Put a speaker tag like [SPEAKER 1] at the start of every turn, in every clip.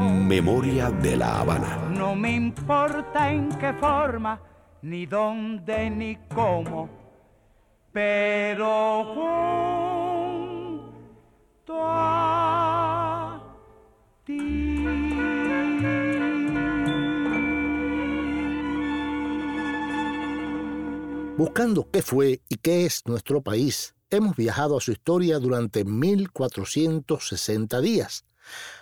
[SPEAKER 1] Memoria de la Habana.
[SPEAKER 2] No me importa en qué forma, ni dónde, ni cómo, pero junto a
[SPEAKER 3] Buscando qué fue y qué es nuestro país, hemos viajado a su historia durante 1460 días.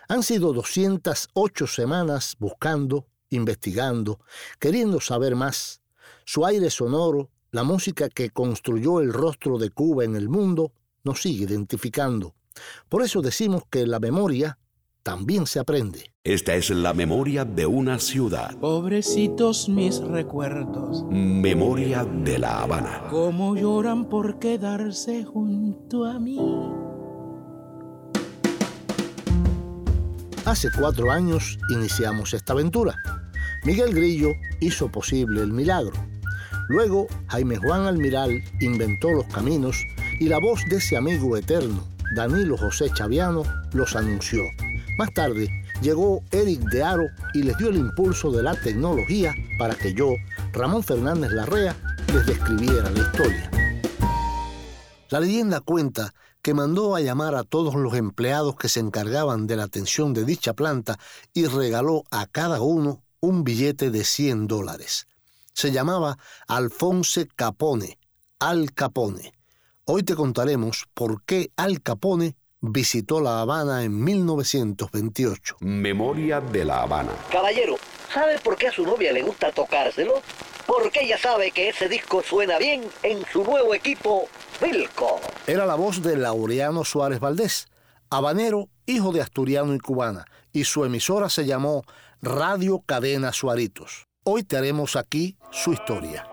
[SPEAKER 3] Han sido 208 semanas buscando, investigando, queriendo saber más. Su aire sonoro, la música que construyó el rostro de Cuba en el mundo, nos sigue identificando. Por eso decimos que la memoria también se aprende.
[SPEAKER 1] Esta es la memoria de una ciudad.
[SPEAKER 4] Pobrecitos mis recuerdos,
[SPEAKER 1] Memoria de la Habana.
[SPEAKER 4] cómo lloran por quedarse junto a mí.
[SPEAKER 3] Hace cuatro años iniciamos esta aventura. Miguel Grillo hizo posible el milagro. Luego, Jaime Juan Almiral inventó los caminos y la voz de ese amigo eterno, Danilo José Chaviano, los anunció. Más tarde, llegó Eric de Aro y les dio el impulso de la tecnología para que yo, Ramón Fernández Larrea, les describiera la historia. La leyenda cuenta que mandó a llamar a todos los empleados que se encargaban de la atención de dicha planta y regaló a cada uno un billete de 100 dólares. Se llamaba Alfonse Capone, Al Capone. Hoy te contaremos por qué Al Capone visitó La Habana en 1928.
[SPEAKER 1] Memoria de la Habana.
[SPEAKER 5] Caballero, ¿sabe por qué a su novia le gusta tocárselo? Porque ella sabe que ese disco suena bien en su nuevo equipo, Wilco.
[SPEAKER 3] Era la voz de Laureano Suárez Valdés, habanero, hijo de asturiano y cubana, y su emisora se llamó Radio Cadena Suaritos. Hoy te haremos aquí su historia.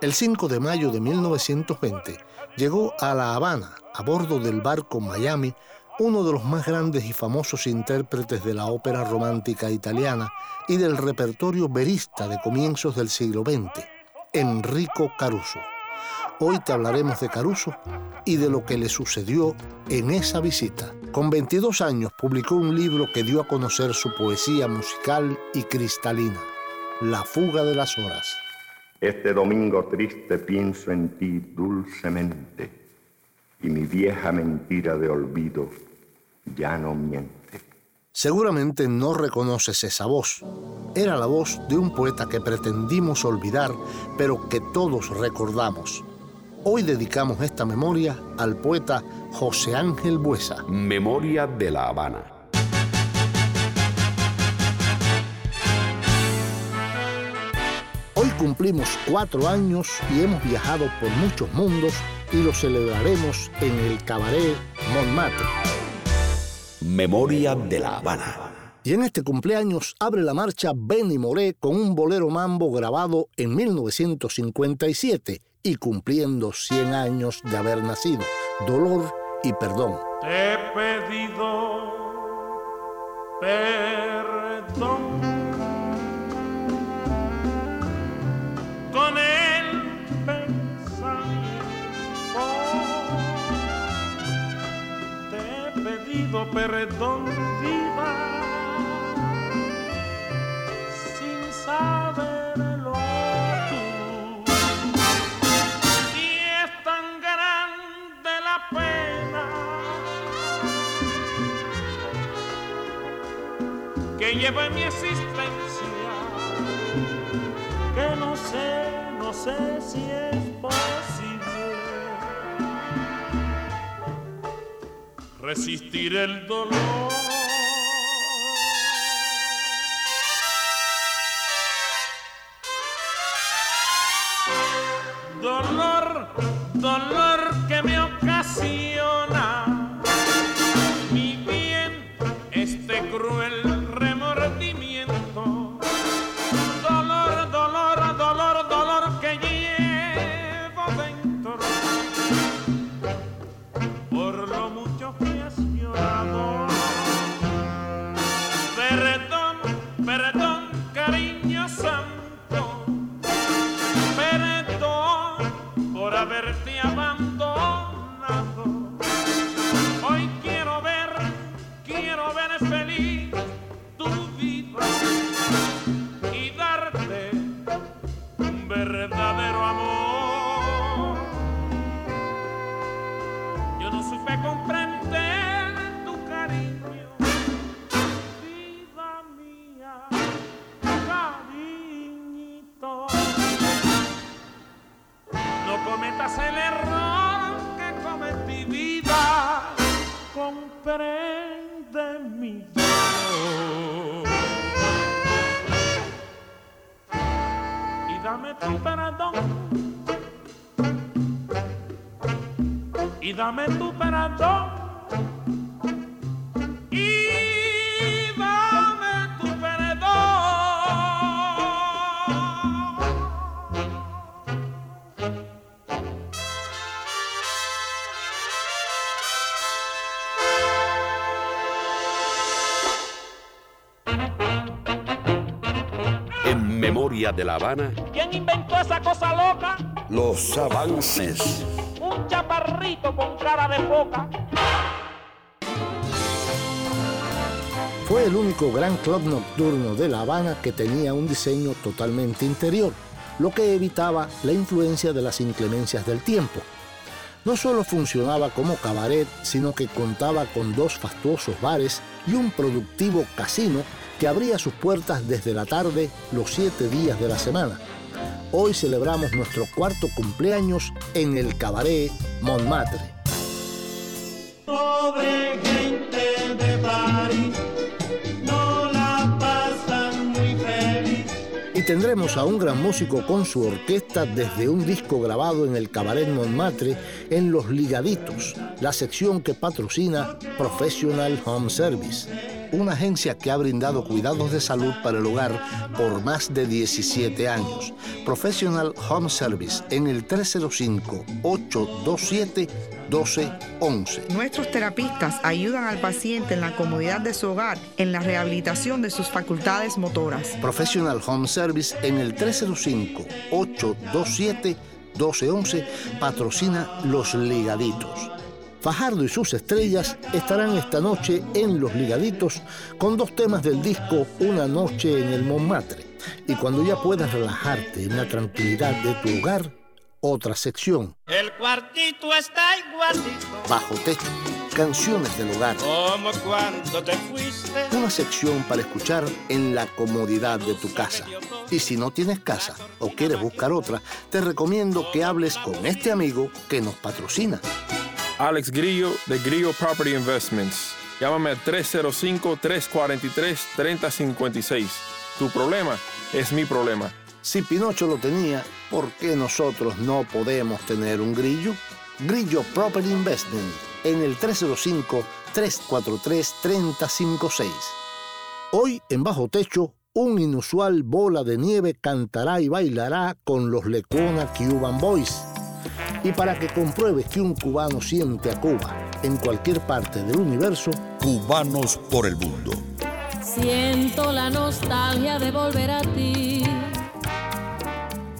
[SPEAKER 3] El 5 de mayo de 1920 llegó a La Habana, a bordo del barco Miami, uno de los más grandes y famosos intérpretes de la ópera romántica italiana y del repertorio verista de comienzos del siglo XX, Enrico Caruso. Hoy te hablaremos de Caruso y de lo que le sucedió en esa visita. Con 22 años publicó un libro que dio a conocer su poesía musical y cristalina, La fuga de las horas.
[SPEAKER 6] Este domingo triste pienso en ti dulcemente y mi vieja mentira de olvido ya no miente.
[SPEAKER 3] Seguramente no reconoces esa voz. Era la voz de un poeta que pretendimos olvidar, pero que todos recordamos. Hoy dedicamos esta memoria al poeta José Ángel Buesa.
[SPEAKER 1] Memoria de la Habana.
[SPEAKER 3] Cumplimos cuatro años y hemos viajado por muchos mundos y lo celebraremos en el Cabaret Montmartre.
[SPEAKER 1] Memoria de la Habana.
[SPEAKER 3] Y en este cumpleaños abre la marcha Benny Moré con un bolero mambo grabado en 1957 y cumpliendo 100 años de haber nacido. Dolor y perdón.
[SPEAKER 7] Te he pedido perdón con el pensamiento. Te he pedido perdón, vida, sin saberlo tú. Y es tan grande la pena que lleva en mi existencia sé, no sé si es posible resistir el dolor.
[SPEAKER 8] Dame tu perdón. Y dame tu perdón.
[SPEAKER 1] En memoria de La Habana,
[SPEAKER 8] ¿Quién inventó esa cosa loca?
[SPEAKER 1] los avances.
[SPEAKER 8] De.
[SPEAKER 3] Fue el único gran club nocturno de La Habana que tenía un diseño totalmente interior, lo que evitaba la influencia de las inclemencias del tiempo. No solo funcionaba como cabaret, sino que contaba con dos fastuosos bares y un productivo casino que abría sus puertas desde la tarde los siete días de la semana. Hoy celebramos nuestro cuarto cumpleaños en el cabaret Montmartre.
[SPEAKER 4] Pobre gente de París, no la pasan muy feliz.
[SPEAKER 3] Y tendremos a un gran músico con su orquesta desde un disco grabado en el Cabaret Montmartre en Los Ligaditos, la sección que patrocina Professional Home Service, una agencia que ha brindado cuidados de salud para el hogar por más de 17 años. Professional Home Service en el 305-827-1211.
[SPEAKER 9] Nuestros terapistas ayudan al paciente en la comodidad de su hogar en la rehabilitación de sus facultades motoras.
[SPEAKER 3] Professional Home Service en el 305-827-1211 patrocina Los Ligaditos. Fajardo y sus estrellas estarán esta noche en Los Ligaditos con dos temas del disco Una noche en el Montmartre. Y cuando ya puedas relajarte en la tranquilidad de tu hogar, otra sección,
[SPEAKER 4] El cuartito está igualito
[SPEAKER 3] Bajo Techo, Canciones del Hogar.
[SPEAKER 4] como cuando te fuiste.
[SPEAKER 3] Una sección para escuchar en la comodidad de tu casa. Y si no tienes casa o quieres buscar otra, te recomiendo que hables con este amigo que nos patrocina.
[SPEAKER 10] Alex Grillo de Grillo Property Investments. Llámame al 305-343-3056. Tu problema es mi problema.
[SPEAKER 3] Si Pinocho lo tenía, ¿por qué nosotros no podemos tener un grillo? Grillo Property Investment en el 305-343-3056. Hoy en Bajo Techo, un inusual bola de nieve cantará y bailará con los Lecona Cuban Boys. Y para que compruebes que un cubano siente a Cuba en cualquier parte del universo,
[SPEAKER 1] Cubanos por el mundo.
[SPEAKER 11] Siento la nostalgia de volver a ti.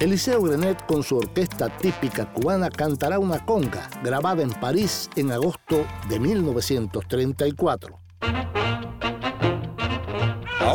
[SPEAKER 3] Eliseo Grenet con su orquesta típica cubana cantará una conga grabada en París en agosto de 1934.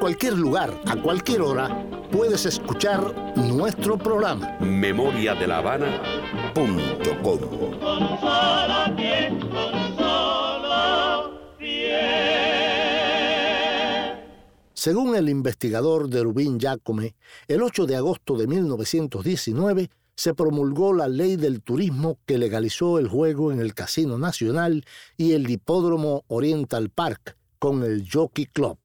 [SPEAKER 3] Cualquier lugar, a cualquier hora, puedes escuchar nuestro programa.
[SPEAKER 1] Memoria de La Habana. Punto com.
[SPEAKER 3] Según el investigador de Rubín Jacome, el 8 de agosto de 1919 se promulgó la ley del turismo que legalizó el juego en el Casino Nacional y el Hipódromo Oriental Park con el Jockey Club.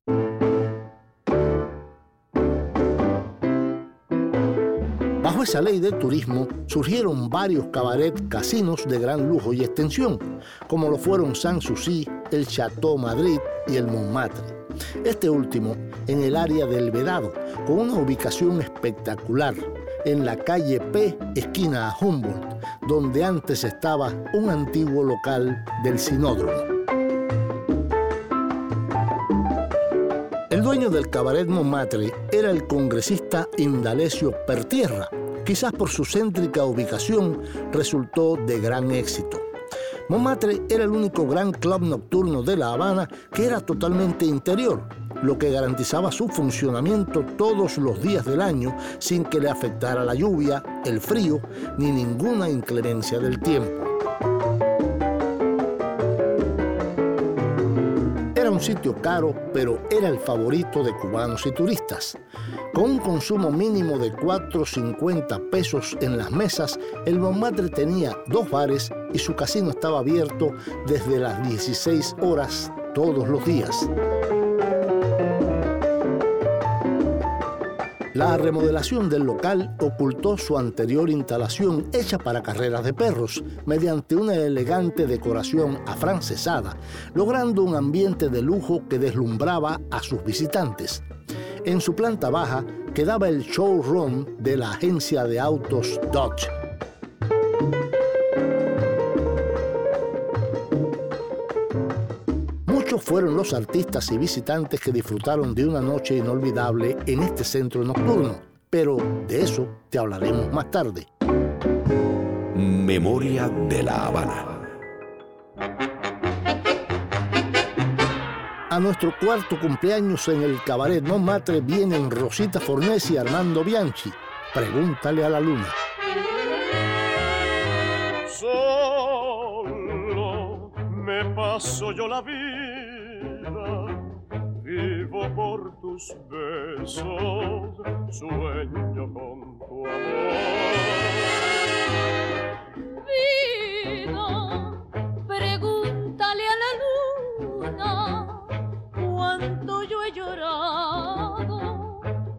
[SPEAKER 3] Esa ley de turismo surgieron varios cabaret casinos de gran lujo y extensión, como lo fueron Sanssouci, el Chateau Madrid y el Montmartre. Este último en el área del Vedado, con una ubicación espectacular, en la calle P, esquina a Humboldt, donde antes estaba un antiguo local del Sinódromo. El dueño del cabaret Montmartre era el congresista Indalecio Pertierra. Quizás por su céntrica ubicación resultó de gran éxito. Montmartre era el único gran club nocturno de La Habana que era totalmente interior, lo que garantizaba su funcionamiento todos los días del año sin que le afectara la lluvia, el frío ni ninguna inclemencia del tiempo. Un sitio caro, pero era el favorito de cubanos y turistas. Con un consumo mínimo de 4.50 pesos en las mesas, el Montmartre tenía dos bares y su casino estaba abierto desde las 16 horas todos los días. La remodelación del local ocultó su anterior instalación hecha para carreras de perros mediante una elegante decoración afrancesada, logrando un ambiente de lujo que deslumbraba a sus visitantes. En su planta baja quedaba el showroom de la agencia de autos Dodge. Fueron los artistas y visitantes que disfrutaron de una noche inolvidable en este centro nocturno, pero de eso te hablaremos más tarde.
[SPEAKER 1] Memoria de la Habana.
[SPEAKER 3] A nuestro cuarto cumpleaños en el Cabaret Montmartre vienen Rosita Fornés y Armando Bianchi. Pregúntale a la luna.
[SPEAKER 12] Solo me paso yo la vida vivo por tus besos, sueño con tu amor.
[SPEAKER 13] Vida, pregúntale a la luna cuánto yo he llorado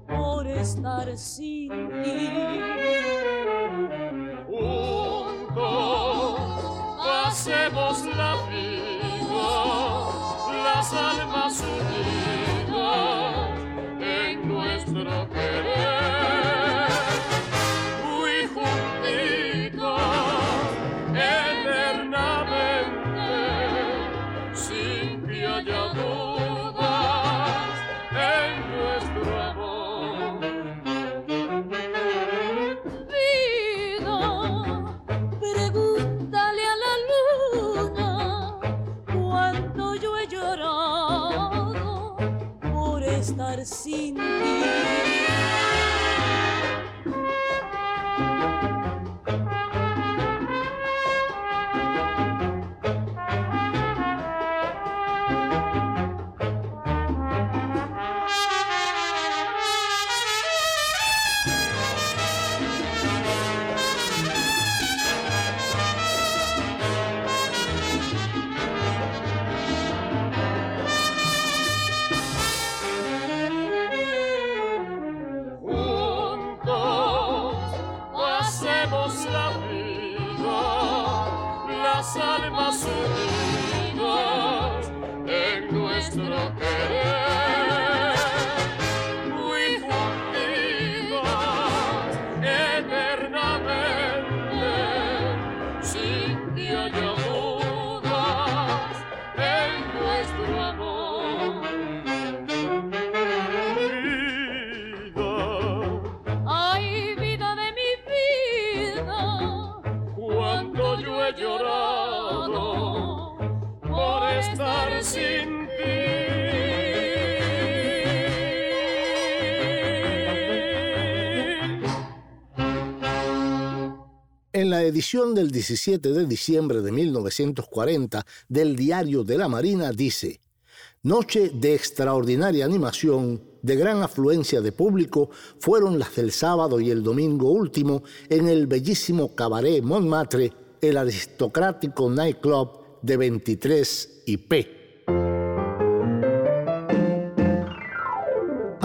[SPEAKER 13] por estar sin ti.
[SPEAKER 12] Almas hacemos la vida, las almas unidas
[SPEAKER 3] edición del 17 de diciembre de 1940 del Diario de la Marina dice, Noche de extraordinaria animación, de gran afluencia de público, fueron las del sábado y el domingo último en el bellísimo cabaret Montmartre, el aristocrático nightclub de 23 y P.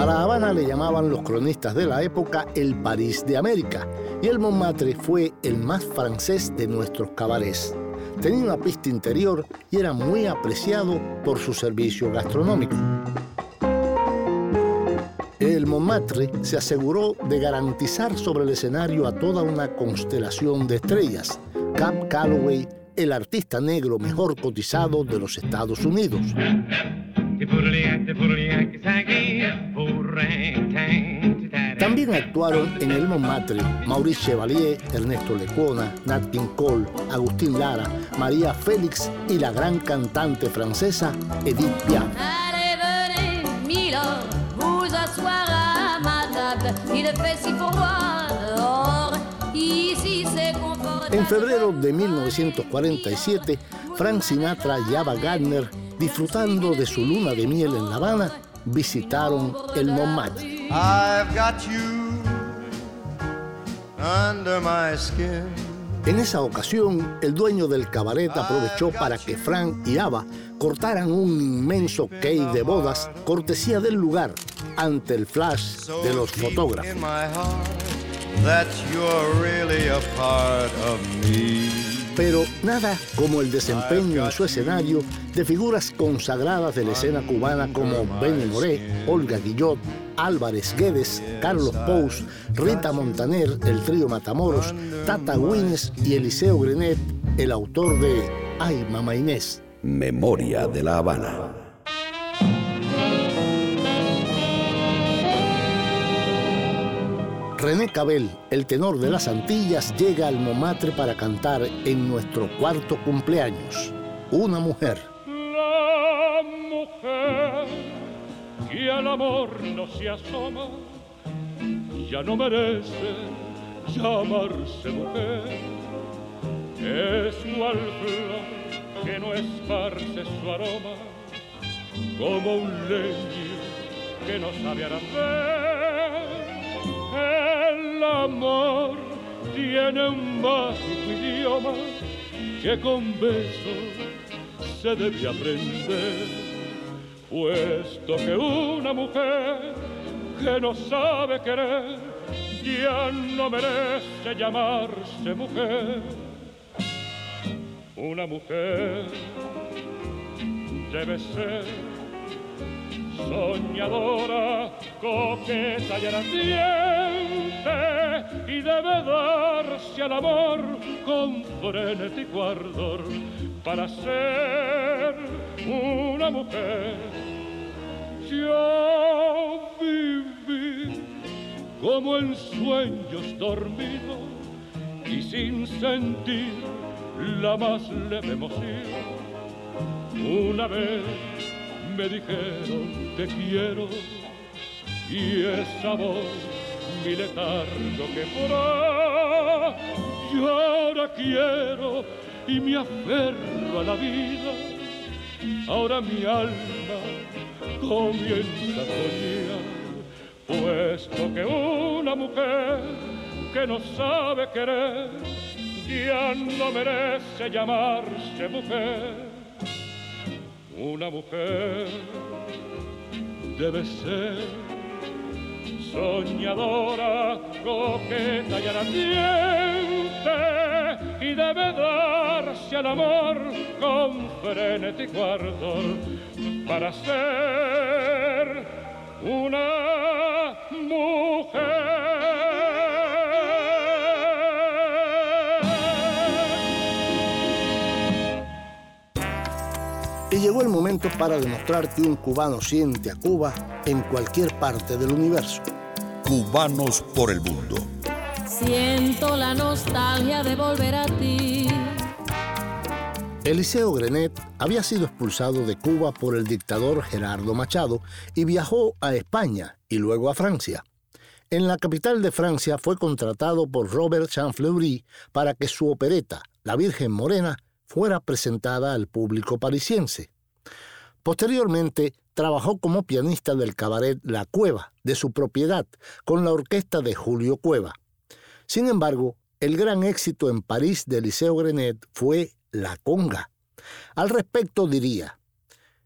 [SPEAKER 3] A La Habana le llamaban los cronistas de la época el París de América y el Montmartre fue el más francés de nuestros cabarets. Tenía una pista interior y era muy apreciado por su servicio gastronómico. El Montmartre se aseguró de garantizar sobre el escenario a toda una constelación de estrellas. Cap Calloway, el artista negro mejor cotizado de los Estados Unidos. También actuaron en el Montmartre Maurice Chevalier, Ernesto Lecuona, Nat King Cole, Agustín Lara, María Félix y la gran cantante francesa Edith Piaf. En febrero de 1947, Frank Sinatra Ava Gardner, disfrutando de su luna de miel en La Habana, visitaron el Montmartre. En esa ocasión, el dueño del cabaret aprovechó para que Frank y Ava cortaran un inmenso cake de bodas, cortesía del lugar, ante el flash de los fotógrafos. Pero nada como el desempeño en su escenario de figuras consagradas de la escena cubana como Benny Moré, Olga Guillot, Álvarez Guedes, Carlos Pous, Rita Montaner, el trío Matamoros, Tata Wines y Eliseo Grenet, el autor de Ay, Mamá Inés.
[SPEAKER 1] Memoria de la Habana.
[SPEAKER 3] René Cabel, el tenor de las Antillas, llega al Momatre para cantar en nuestro cuarto cumpleaños. Una mujer.
[SPEAKER 8] La mujer que al amor no se asoma, ya no merece llamarse mujer. Es cual flor que no esparce su aroma, como un leño que no sabe aracer el amor tiene un mágico idioma que con besos se debe aprender, puesto que una mujer que no sabe querer ya no merece llamarse mujer. Una mujer debe ser soñadora, coqueta y ardiente, y debe darse al amor con frenético ardor para ser una mujer. Yo viví como en sueños dormidos y sin sentir la más leve emoción. Una vez me dijeron te quiero y esa voz mi letargo que fuera yo ahora quiero y me aferro a la vida. Ahora mi alma comienza a soñar puesto que una mujer que no sabe querer ya no merece llamarse mujer. Una mujer debe ser soñadora, coqueta y ardiente y debe darse al amor con frenético ardor para ser una mujer.
[SPEAKER 3] Y llegó el momento para demostrar que un cubano siente a Cuba en cualquier parte del universo.
[SPEAKER 1] Cubanos por el mundo.
[SPEAKER 11] Siento la nostalgia de volver a ti.
[SPEAKER 3] Eliseo Grenet había sido expulsado de Cuba por el dictador Gerardo Machado y viajó a España y luego a Francia. En la capital de Francia fue contratado por Robert Chanfleury para que su opereta, La Virgen Morena, fuera presentada al público parisiense. Posteriormente, trabajó como pianista del cabaret La Cueva, de su propiedad, con la orquesta de Julio Cueva. Sin embargo, el gran éxito en París de Liceo Grenet fue La Conga. Al respecto diría,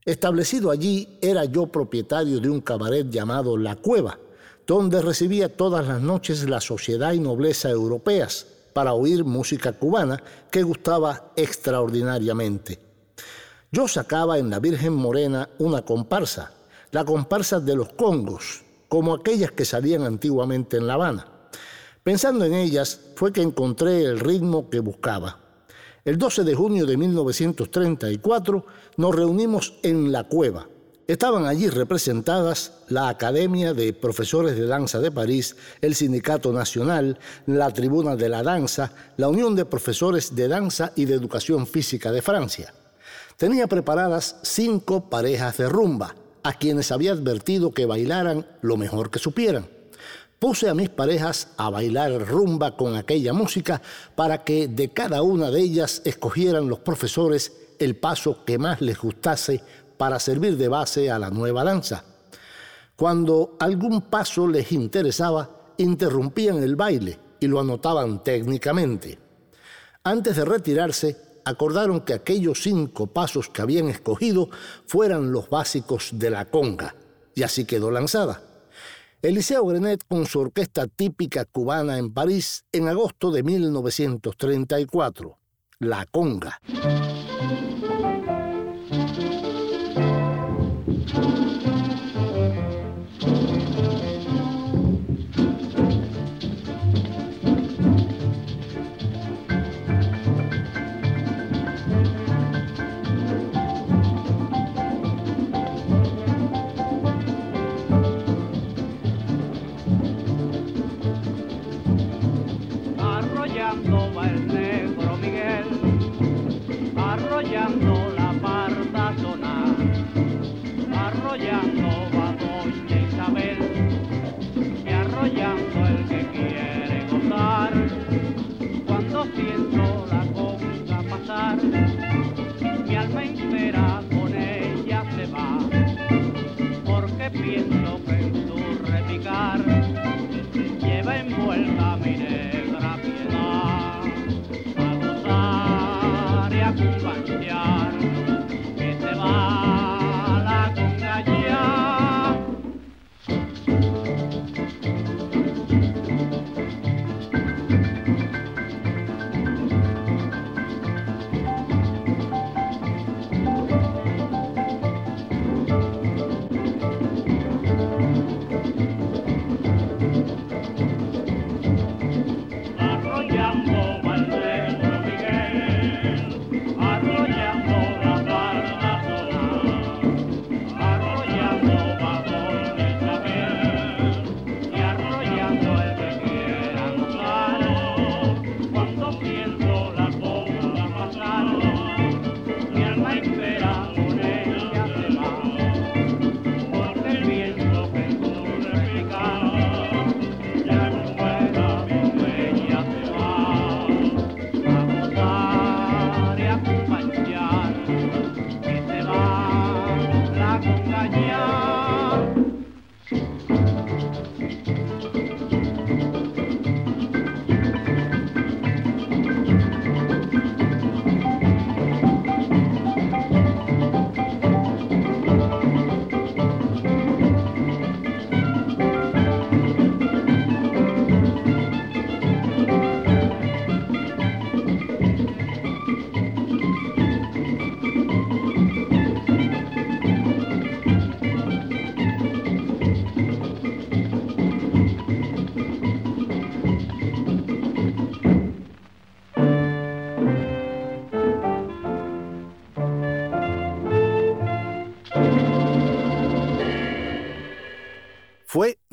[SPEAKER 3] establecido allí era yo propietario de un cabaret llamado La Cueva, donde recibía todas las noches la sociedad y nobleza europeas para oír música cubana que gustaba extraordinariamente. Yo sacaba en la Virgen Morena una comparsa, la comparsa de los Congos, como aquellas que salían antiguamente en La Habana. Pensando en ellas fue que encontré el ritmo que buscaba. El 12 de junio de 1934 nos reunimos en La Cueva. Estaban allí representadas la Academia de Profesores de Danza de París, el Sindicato Nacional, la Tribuna de la Danza, la Unión de Profesores de Danza y de Educación Física de Francia tenía preparadas cinco parejas de rumba, a quienes había advertido que bailaran lo mejor que supieran. Puse a mis parejas a bailar rumba con aquella música para que de cada una de ellas escogieran los profesores el paso que más les gustase para servir de base a la nueva danza. Cuando algún paso les interesaba, interrumpían el baile y lo anotaban técnicamente. Antes de retirarse, acordaron que aquellos cinco pasos que habían escogido fueran los básicos de la conga, y así quedó lanzada. Eliseo Grenet con su orquesta típica cubana en París en agosto de 1934, La Conga.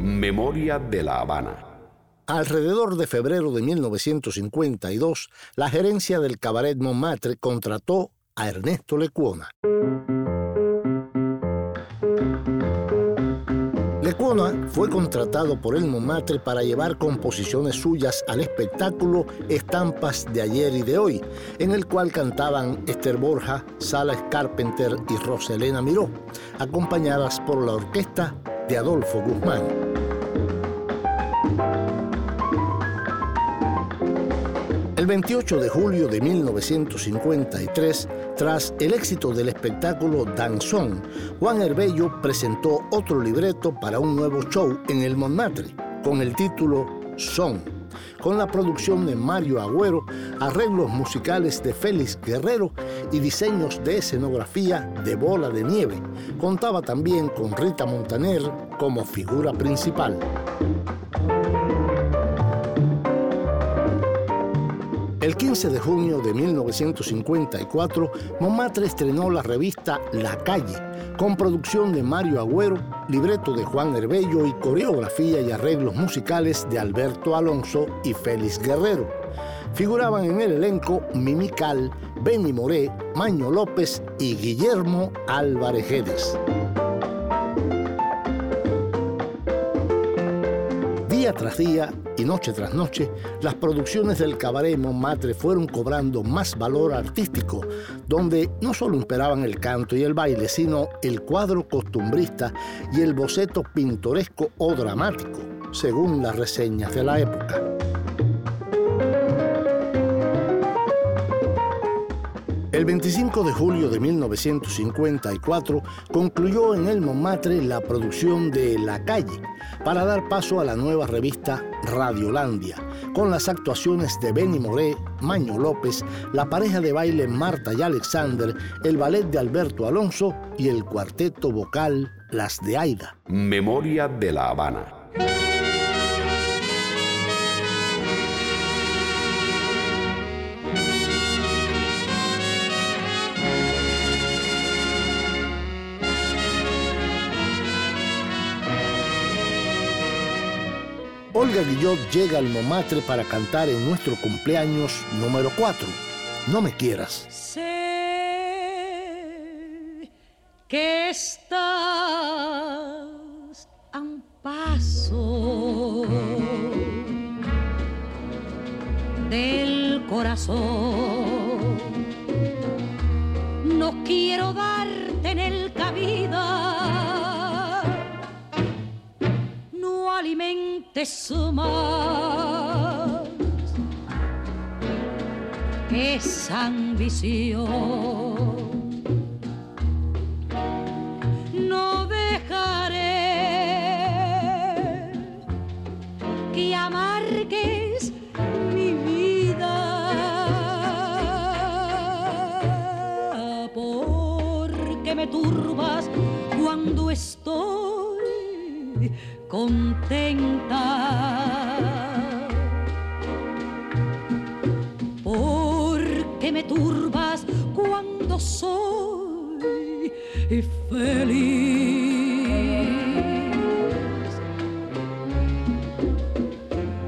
[SPEAKER 1] Memoria de La Habana.
[SPEAKER 3] Alrededor de febrero de 1952, la gerencia del Cabaret Montmartre contrató a Ernesto Lecuona. Fue contratado por el Montmartre para llevar composiciones suyas al espectáculo Estampas de ayer y de hoy, en el cual cantaban Esther Borja, Sala Carpenter y Roselena Miró, acompañadas por la orquesta de Adolfo Guzmán. El 28 de julio de 1953, tras el éxito del espectáculo Danzón, Juan Herbello presentó otro libreto para un nuevo show en el Montmartre, con el título Son, con la producción de Mario Agüero, arreglos musicales de Félix Guerrero y diseños de escenografía de Bola de Nieve. Contaba también con Rita Montaner como figura principal. El 15 de junio de 1954, Montmartre estrenó la revista La Calle, con producción de Mario Agüero, libreto de Juan Herbello y coreografía y arreglos musicales de Alberto Alonso y Félix Guerrero. Figuraban en el elenco Mimical, Benny Moré, Maño López y Guillermo Álvarez Día tras día, y noche tras noche, las producciones del cabaret Montmartre fueron cobrando más valor artístico, donde no solo imperaban el canto y el baile, sino el cuadro costumbrista y el boceto pintoresco o dramático, según las reseñas de la época. El 25 de julio de 1954 concluyó en el Montmartre la producción de La Calle para dar paso a la nueva revista Radiolandia, con las actuaciones de Benny Moré, Maño López, la pareja de baile Marta y Alexander, el ballet de Alberto Alonso y el cuarteto vocal Las de Aida.
[SPEAKER 1] Memoria de la Habana.
[SPEAKER 3] Olga Guillot llega al Momatre para cantar en nuestro cumpleaños número 4. No me quieras.
[SPEAKER 11] Sé que estás a un paso del corazón. No quiero darte en el cabida alimentes más esa ambición. No dejaré que amargues mi vida porque me turbas cuando contenta. Porque me turbas cuando soy feliz.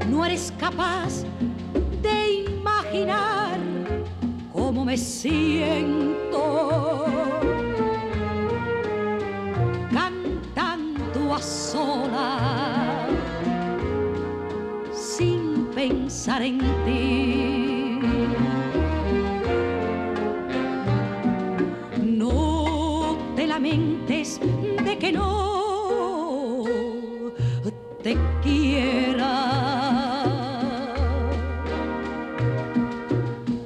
[SPEAKER 11] No eres capaz de imaginar cómo me siento sola sin pensar en ti. No te lamentes de que no te quiera.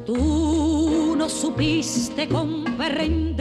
[SPEAKER 11] Tú no supiste comprender,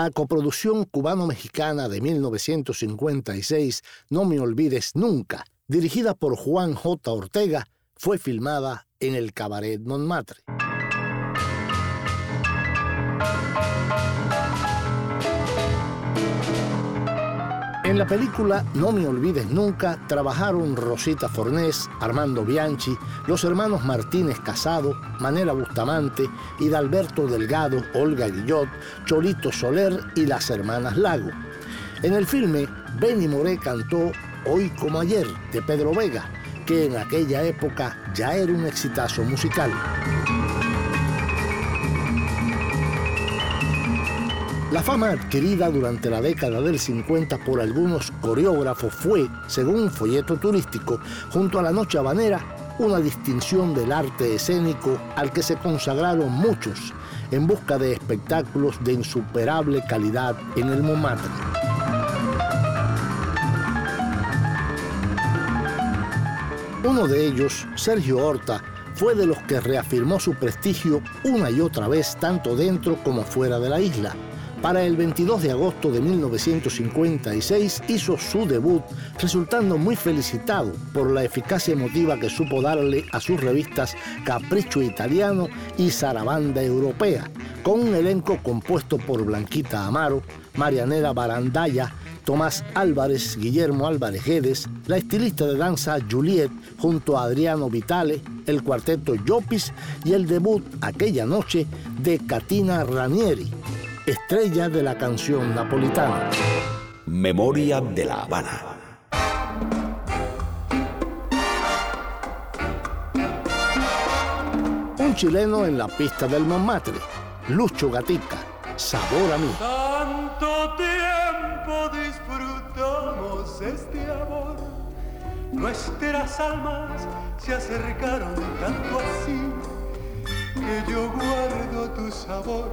[SPEAKER 3] La coproducción cubano-mexicana de 1956, No me olvides nunca, dirigida por Juan J. Ortega, fue filmada en el Cabaret Montmartre. En la película No me olvides nunca trabajaron Rosita Fornés, Armando Bianchi, los hermanos Martínez Casado, Manela Bustamante, Hidalberto Delgado, Olga Guillot, Cholito Soler y las hermanas Lago. En el filme, Benny Moré cantó Hoy como ayer de Pedro Vega, que en aquella época ya era un exitazo musical. La fama adquirida durante la década del 50 por algunos coreógrafos fue, según un folleto turístico, junto a la Noche Habanera, una distinción del arte escénico al que se consagraron muchos en busca de espectáculos de insuperable calidad en el Montmartre. Uno de ellos, Sergio Horta, fue de los que reafirmó su prestigio una y otra vez tanto dentro como fuera de la isla para el 22 de agosto de 1956 hizo su debut, resultando muy felicitado por la eficacia emotiva que supo darle a sus revistas Capricho Italiano y Zarabanda Europea, con un elenco compuesto por Blanquita Amaro, Marianela Barandaya, Tomás Álvarez, Guillermo Álvarez Guedes, la estilista de danza Juliet junto a Adriano Vitale, el cuarteto Yopis y el debut aquella noche de Katina Ranieri, estrella de la canción napolitana.
[SPEAKER 1] Memoria de la Habana.
[SPEAKER 3] Un chileno en la pista del Montmartre, Lucho Gatica, Sabor a mí.
[SPEAKER 14] Tanto tiempo disfrutamos este amor, nuestras almas se acercaron tanto así que yo guardo tu sabor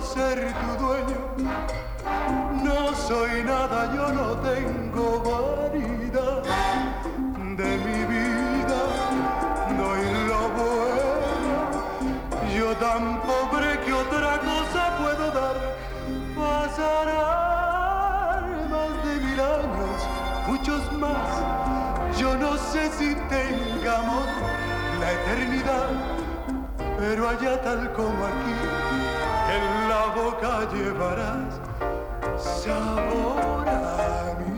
[SPEAKER 14] ser tu dueño. No soy nada, yo no tengo variedad de mi vida. Doy lo bueno, yo tan pobre que otra cosa puedo dar. Pasarán más de mil años, muchos más. Yo no sé si tengamos la eternidad, pero allá tal como aquí en la boca llevarás sabor a mí.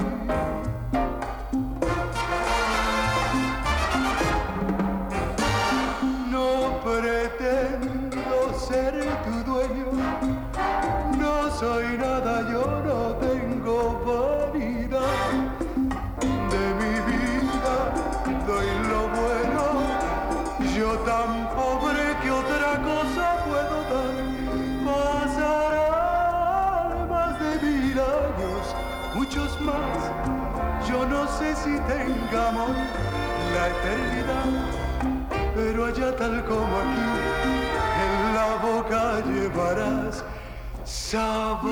[SPEAKER 14] No pretendo ser tu dueño, no soy nada, yo no pero allá tal como aquí, en la boca llevarás sabor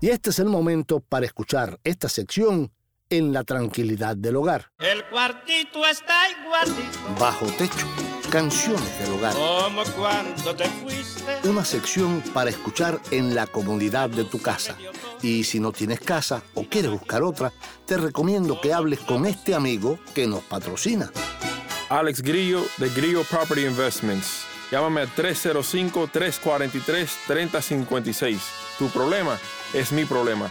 [SPEAKER 3] Y este es el momento para escuchar esta sección en la tranquilidad del hogar.
[SPEAKER 8] El cuartito está igualito.
[SPEAKER 3] Bajo techo Canciones del Hogar.
[SPEAKER 8] Como cuando te fuiste.
[SPEAKER 3] Una sección para escuchar en la comodidad de tu casa. Y si no tienes casa o quieres buscar otra, te recomiendo que hables con este amigo que nos patrocina.
[SPEAKER 10] Alex Grillo de Grillo Property Investments. Llámame al 305-343-3056. Tu problema es mi problema.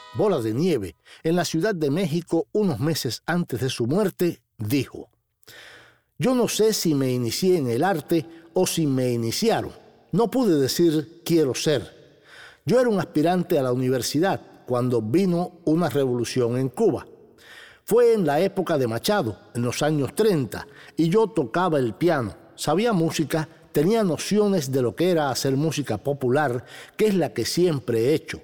[SPEAKER 3] Bola de Nieve, en la Ciudad de México unos meses antes de su muerte, dijo, Yo no sé si me inicié en el arte o si me iniciaron. No pude decir quiero ser. Yo era un aspirante a la universidad cuando vino una revolución en Cuba. Fue en la época de Machado, en los años 30, y yo tocaba el piano, sabía música, tenía nociones de lo que era hacer música popular, que es la que siempre he hecho.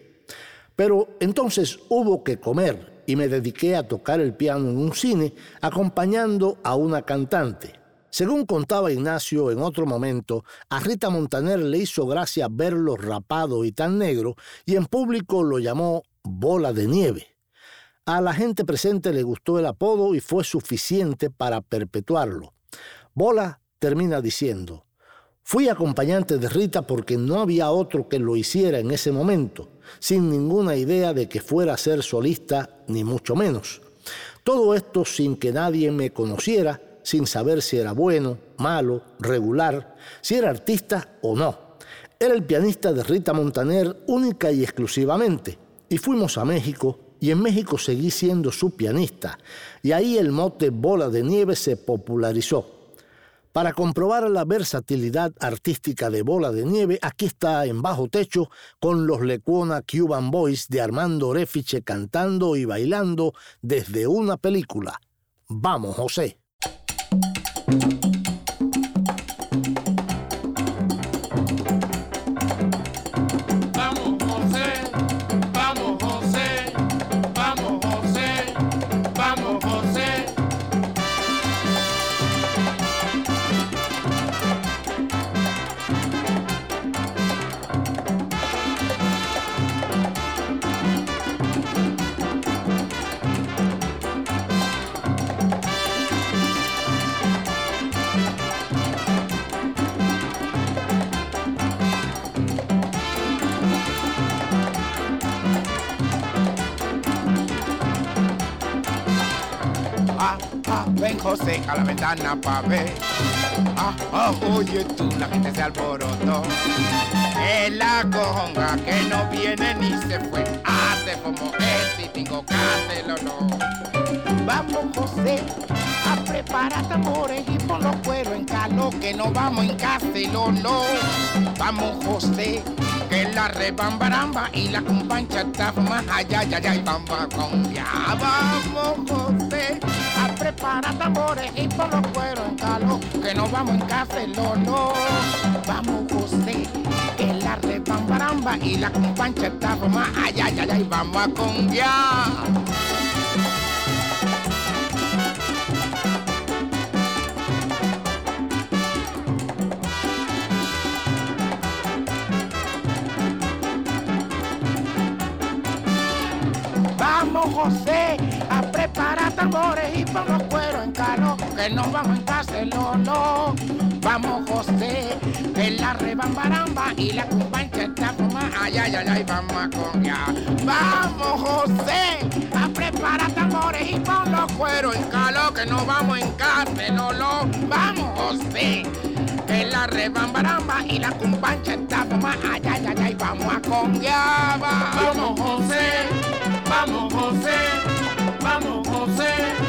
[SPEAKER 3] Pero entonces hubo que comer y me dediqué a tocar el piano en un cine acompañando a una cantante. Según contaba Ignacio en otro momento, a Rita Montaner le hizo gracia verlo rapado y tan negro y en público lo llamó bola de nieve. A la gente presente le gustó el apodo y fue suficiente para perpetuarlo. Bola termina diciendo, fui acompañante de Rita porque no había otro que lo hiciera en ese momento, sin ninguna idea de que fuera a ser solista, ni mucho menos. Todo esto sin que nadie me conociera, sin saber si era bueno, malo, regular, si era artista o no. Era el pianista de Rita Montaner única y exclusivamente, y fuimos a México y en México seguí siendo su pianista y ahí el mote bola de nieve se popularizó. Para comprobar la versatilidad artística de Bola de Nieve, aquí está en bajo techo con los Lecuona Cuban Boys de Armando Refiche cantando y bailando desde una película. Vamos, José.
[SPEAKER 15] La ventana pa' ver. Ah, ah, oye tú, la gente se alborotó. Es la conga que no viene ni se fue. Hace como este y tengo que no. Vamos José a preparar tambores y pon los cueros en calor que no vamos en no. Vamos José que la rebambaramba y la compancha está más allá, ya, ya, y con ya. Vamos José prepara tambores y por los cueros en calor, que nos vamos en café no. Vamos José, que la rebambaramba y la compancha está más allá, allá, allá, y vamos a conguiar. Nos vamos en Castellolo. Vamos José, que la rebambaramba y la cumbancha está. Ay, ay, ay, ay, vamos a confiar. Vamos José, a preparar tambores y por los cueros en calor, que nos vamos en Castellolo. Vamos José que la rebambaramba y la cumbancha está fumada. Ay, ay, ay, ay, vamos a confiar.
[SPEAKER 8] Vamos José, vamos José. Vamos, José.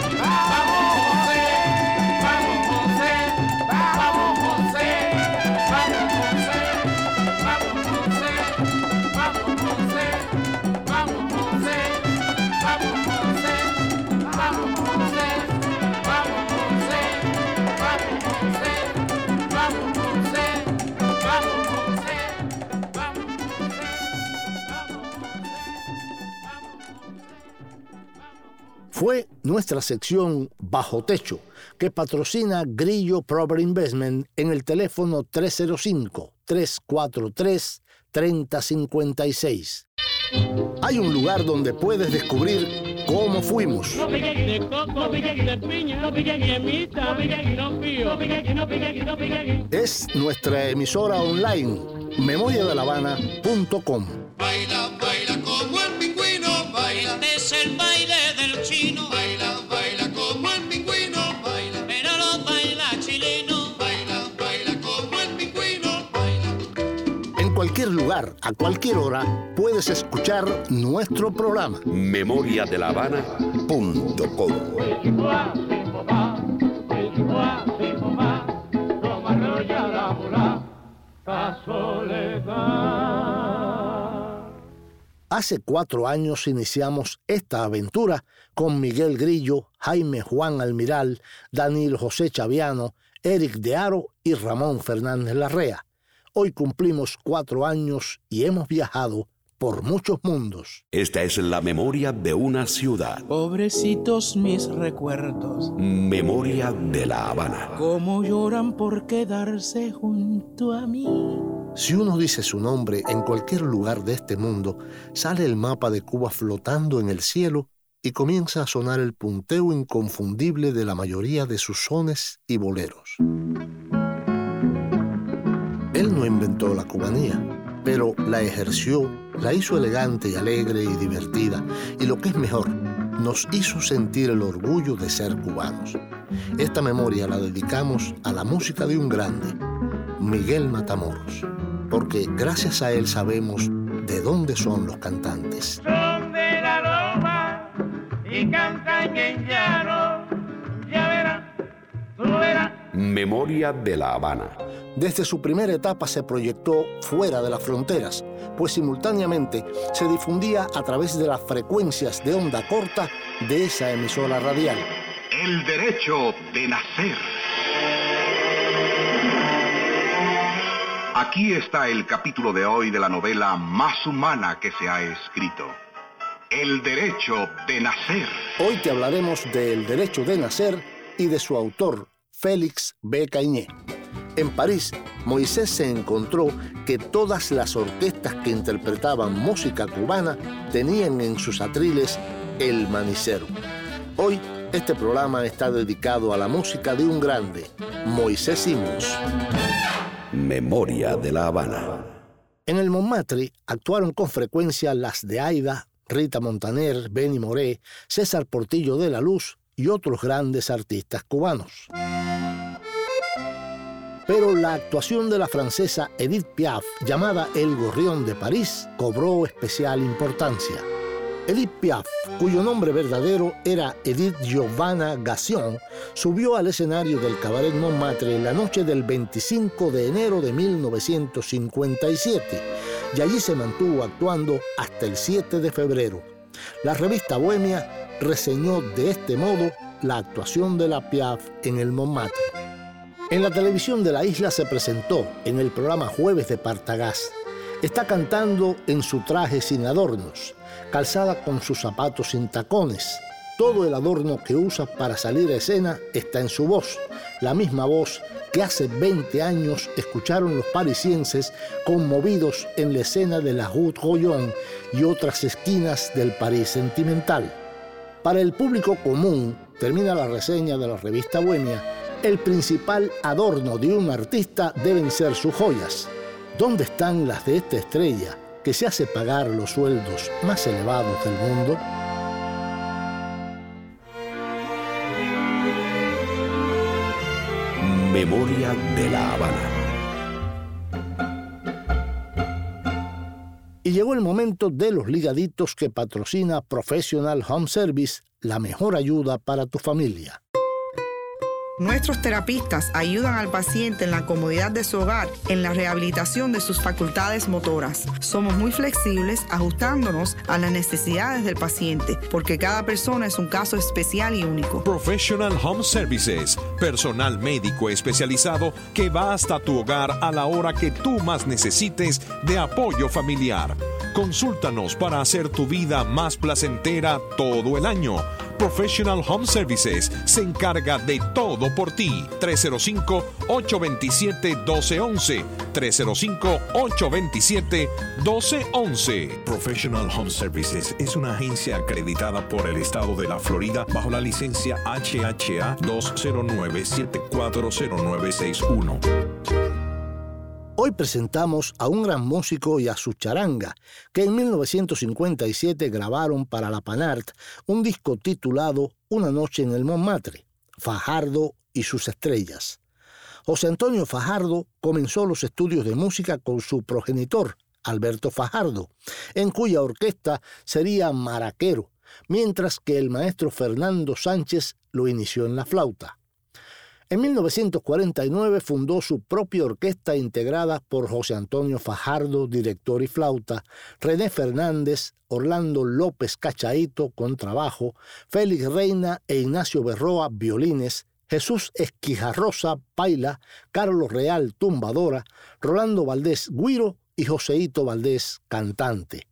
[SPEAKER 3] Fue nuestra sección Bajo Techo, que patrocina Grillo Proper Investment en el teléfono 305-343-3056. Hay un lugar donde puedes descubrir cómo fuimos. Es nuestra emisora online, memoriadelavana.com.
[SPEAKER 16] Baila, baila como el pingüino, baila. Este es el baile
[SPEAKER 3] lugar, a cualquier hora, puedes escuchar nuestro programa.
[SPEAKER 1] Memoria de la Habana.com.
[SPEAKER 3] Hace cuatro años iniciamos esta aventura con Miguel Grillo, Jaime Juan Almiral, Daniel José Chaviano, Eric de Aro y Ramón Fernández Larrea. Hoy cumplimos cuatro años y hemos viajado por muchos mundos.
[SPEAKER 1] Esta es la memoria de una ciudad.
[SPEAKER 4] Pobrecitos mis recuerdos.
[SPEAKER 1] Memoria de La Habana.
[SPEAKER 4] Cómo lloran por quedarse junto a mí.
[SPEAKER 3] Si uno dice su nombre en cualquier lugar de este mundo, sale el mapa de Cuba flotando en el cielo y comienza a sonar el punteo inconfundible de la mayoría de sus sones y boleros. Él no inventó la cubanía, pero la ejerció, la hizo elegante y alegre y divertida, y lo que es mejor, nos hizo sentir el orgullo de ser cubanos. Esta memoria la dedicamos a la música de un grande, Miguel Matamoros, porque gracias a él sabemos de dónde son los cantantes.
[SPEAKER 17] Son de la y cantan en llano, ya.
[SPEAKER 1] Memoria de La Habana.
[SPEAKER 3] Desde su primera etapa se proyectó fuera de las fronteras, pues simultáneamente se difundía a través de las frecuencias de onda corta de esa emisora radial.
[SPEAKER 18] El derecho de nacer. Aquí está el capítulo de hoy de la novela más humana que se ha escrito. El derecho de nacer.
[SPEAKER 3] Hoy te hablaremos del derecho de nacer y de su autor, Félix B. Cañé. En París, Moisés se encontró que todas las orquestas que interpretaban música cubana tenían en sus atriles el manicero. Hoy, este programa está dedicado a la música de un grande, Moisés Simons.
[SPEAKER 1] Memoria de La Habana.
[SPEAKER 3] En el Montmartre actuaron con frecuencia las de Aida, Rita Montaner, Benny Moré, César Portillo de la Luz y otros grandes artistas cubanos. Pero la actuación de la francesa Edith Piaf, llamada El Gorrión de París, cobró especial importancia. Edith Piaf, cuyo nombre verdadero era Edith Giovanna Gassion, subió al escenario del Cabaret Montmartre la noche del 25 de enero de 1957 y allí se mantuvo actuando hasta el 7 de febrero. La revista Bohemia reseñó de este modo la actuación de la Piaf en el Montmartre. En la televisión de la isla se presentó en el programa Jueves de Partagás. Está cantando en su traje sin adornos, calzada con sus zapatos sin tacones. Todo el adorno que usa para salir a escena está en su voz, la misma voz que hace 20 años escucharon los parisienses conmovidos en la escena de la Rue Rollon y otras esquinas del París sentimental. Para el público común, termina la reseña de la revista Bohemia, el principal adorno de un artista deben ser sus joyas. ¿Dónde están las de esta estrella que se hace pagar los sueldos más elevados del mundo?
[SPEAKER 1] Memoria de La Habana.
[SPEAKER 3] Y llegó el momento de los ligaditos que patrocina Professional Home Service, la mejor ayuda para tu familia.
[SPEAKER 9] Nuestros terapistas ayudan al paciente en la comodidad de su hogar, en la rehabilitación de sus facultades motoras. Somos muy flexibles ajustándonos a las necesidades del paciente, porque cada persona es un caso especial y único.
[SPEAKER 19] Professional Home Services, personal médico especializado que va hasta tu hogar a la hora que tú más necesites de apoyo familiar. Consúltanos para hacer tu vida más placentera todo el año. Professional Home Services se encarga de todo por ti. 305-827-1211. 305-827-1211.
[SPEAKER 20] Professional Home Services es una agencia acreditada por el estado de la Florida bajo la licencia HHA 209-740961.
[SPEAKER 3] Hoy presentamos a un gran músico y a su charanga, que en 1957 grabaron para la Panart un disco titulado Una noche en el Montmartre, Fajardo y sus estrellas. José Antonio Fajardo comenzó los estudios de música con su progenitor, Alberto Fajardo, en cuya orquesta sería maraquero, mientras que el maestro Fernando Sánchez lo inició en la flauta. En 1949 fundó su propia orquesta integrada por José Antonio Fajardo, director y flauta, René Fernández, Orlando López Cachaito, contrabajo, Félix Reina e Ignacio Berroa, violines, Jesús Esquijarrosa, paila, Carlos Real, tumbadora, Rolando Valdés, guiro y Joseito Valdés, cantante.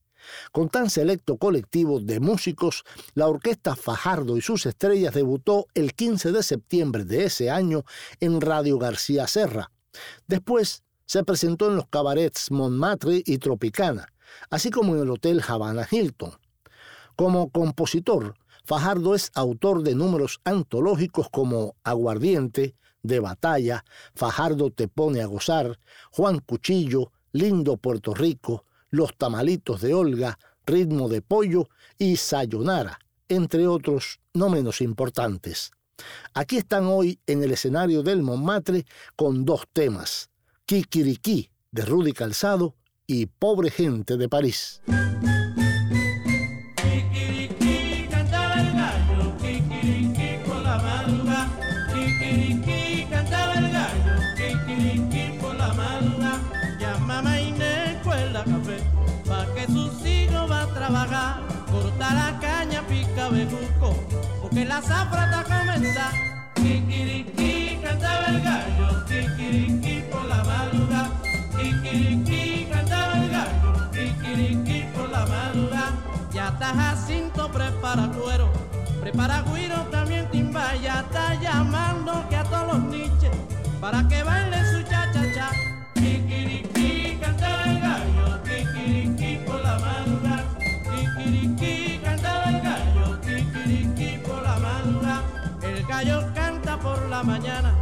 [SPEAKER 3] Con tan selecto colectivo de músicos, la orquesta Fajardo y sus estrellas debutó el 15 de septiembre de ese año en Radio García Serra. Después se presentó en los cabarets Montmartre y Tropicana, así como en el Hotel Havana Hilton. Como compositor, Fajardo es autor de números antológicos como Aguardiente, De Batalla, Fajardo te pone a gozar, Juan Cuchillo, Lindo Puerto Rico, los tamalitos de Olga, ritmo de pollo y sayonara, entre otros no menos importantes. Aquí están hoy en el escenario del Montmartre con dos temas, Kikiriki de Rudy Calzado y Pobre Gente de París.
[SPEAKER 17] La zafra está comenzar. Kikiriki cantaba el gallo, kikiriki por la madrugada. Kikiriki cantaba el gallo, kikiriki por la madrugada. Ya está Jacinto, prepara cuero, prepara guiro, también timba, ya está llamando que a todos los niches para que baile su mañana,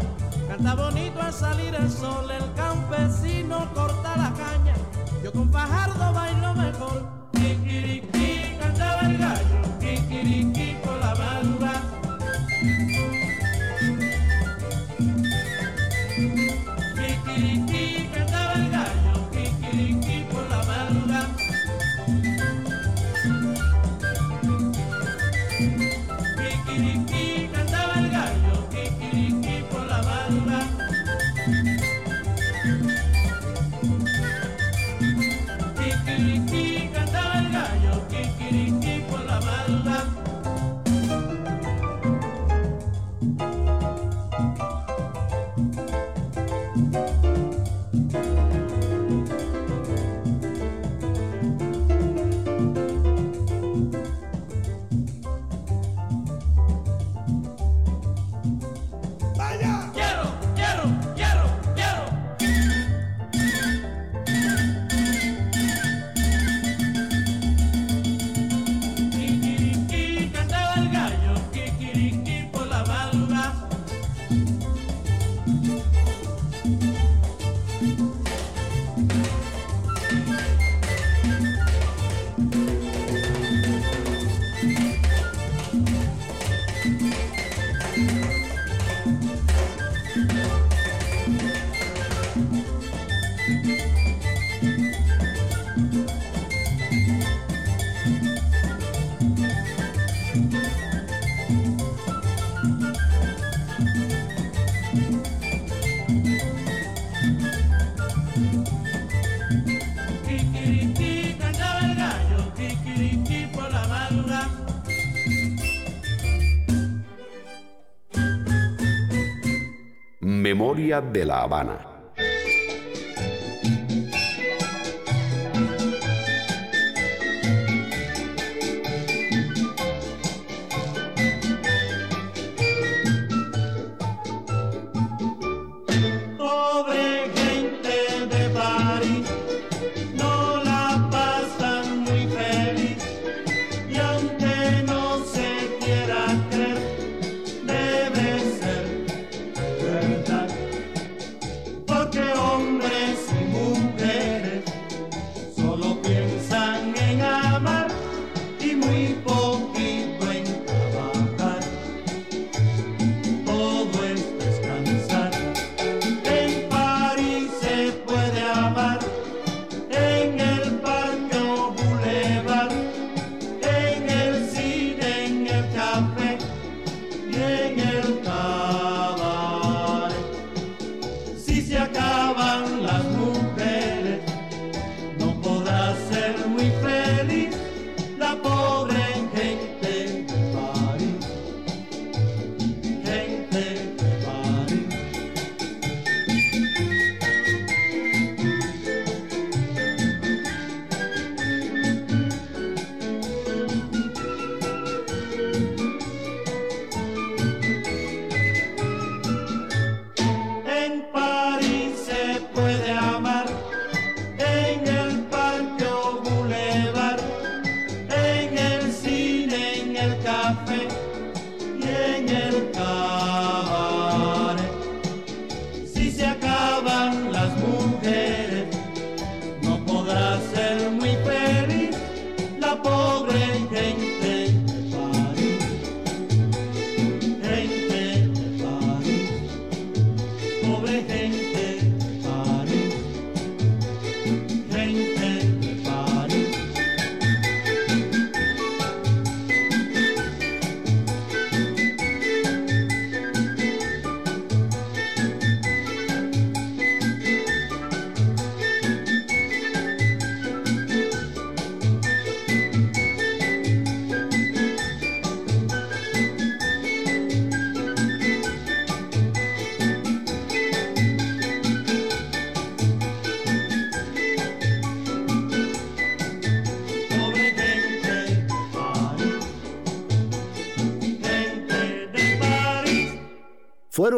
[SPEAKER 17] canta bonito al salir el sol. El campesino corta la caña, yo con Fajardo bailo mejor. Kikiriki cantaba el gallo, kikiriki
[SPEAKER 1] Memoria de la Habana.
[SPEAKER 17] pobre gente.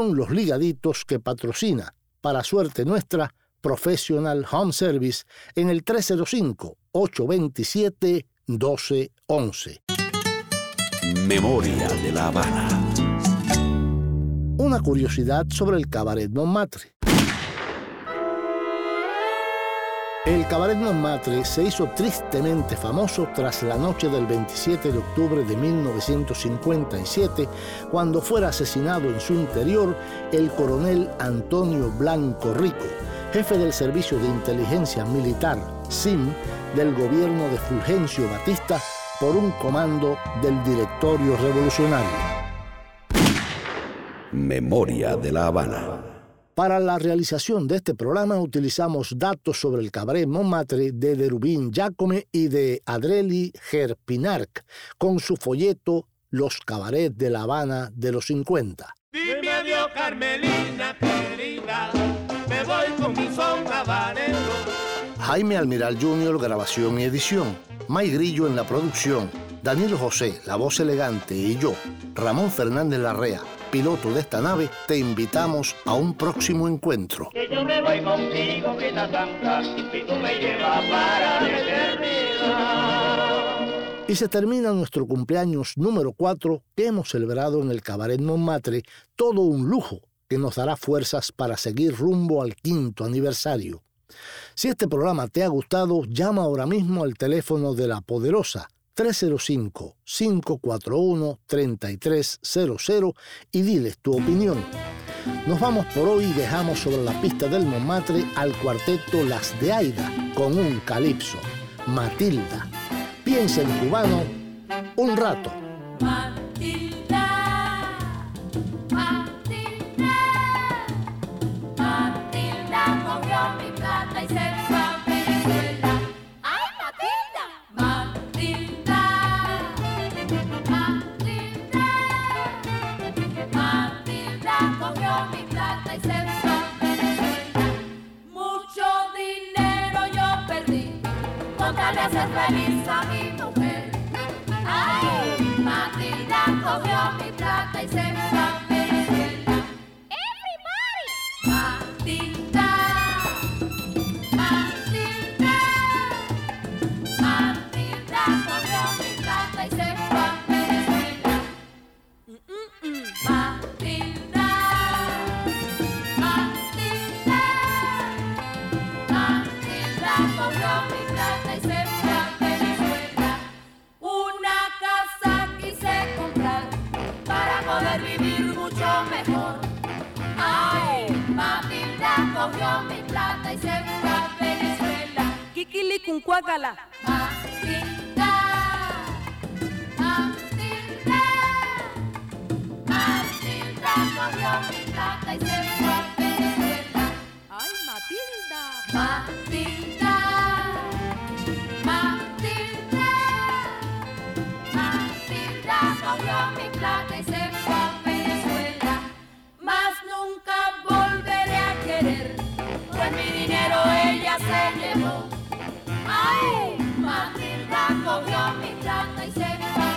[SPEAKER 3] Fueron los ligaditos que patrocina, para suerte nuestra, Professional Home Service en el 305-827-1211.
[SPEAKER 1] Memoria de la Habana.
[SPEAKER 3] Una curiosidad sobre el Cabaret Montmartre. El Cabaret Montmartre se hizo tristemente famoso tras la noche del 27 de octubre de 1957, cuando fuera asesinado en su interior el coronel Antonio Blanco Rico, jefe del Servicio de Inteligencia Militar, SIM, del gobierno de Fulgencio Batista, por un comando del Directorio Revolucionario.
[SPEAKER 1] Memoria de la Habana.
[SPEAKER 3] Para la realización de este programa utilizamos datos sobre el cabaret Montmartre de Derubín Jacome y de Adreli Gerpinarc, con su folleto Los cabarets de La Habana de los 50.
[SPEAKER 21] Dime adiós, Carmelina querida, me voy con mi son.
[SPEAKER 3] Jaime Almiral Jr., grabación y edición. May Grillo en la producción. Danilo José, la voz elegante, y yo, Ramón Fernández Larrea, piloto de esta nave, te invitamos a un próximo encuentro.
[SPEAKER 21] Que yo me voy contigo, santa, y tú me llevas para la eternidad.
[SPEAKER 3] Y se termina nuestro cumpleaños número 4 que hemos celebrado en el Cabaret Montmartre, todo un lujo que nos dará fuerzas para seguir rumbo al quinto aniversario. Si este programa te ha gustado, llama ahora mismo al teléfono de la Poderosa 305-541-3300 y diles tu opinión. Nos vamos por hoy y dejamos sobre la pista del Montmartre al cuarteto Las de Aida con un calipso, Matilda. Piensa en cubano un rato.
[SPEAKER 22] Matilda, hacer feliz a mi mujer. ¡Ay! Matilda cogió mi plata y se fue
[SPEAKER 23] kunkuagala.
[SPEAKER 22] Matilda cogió mi plata y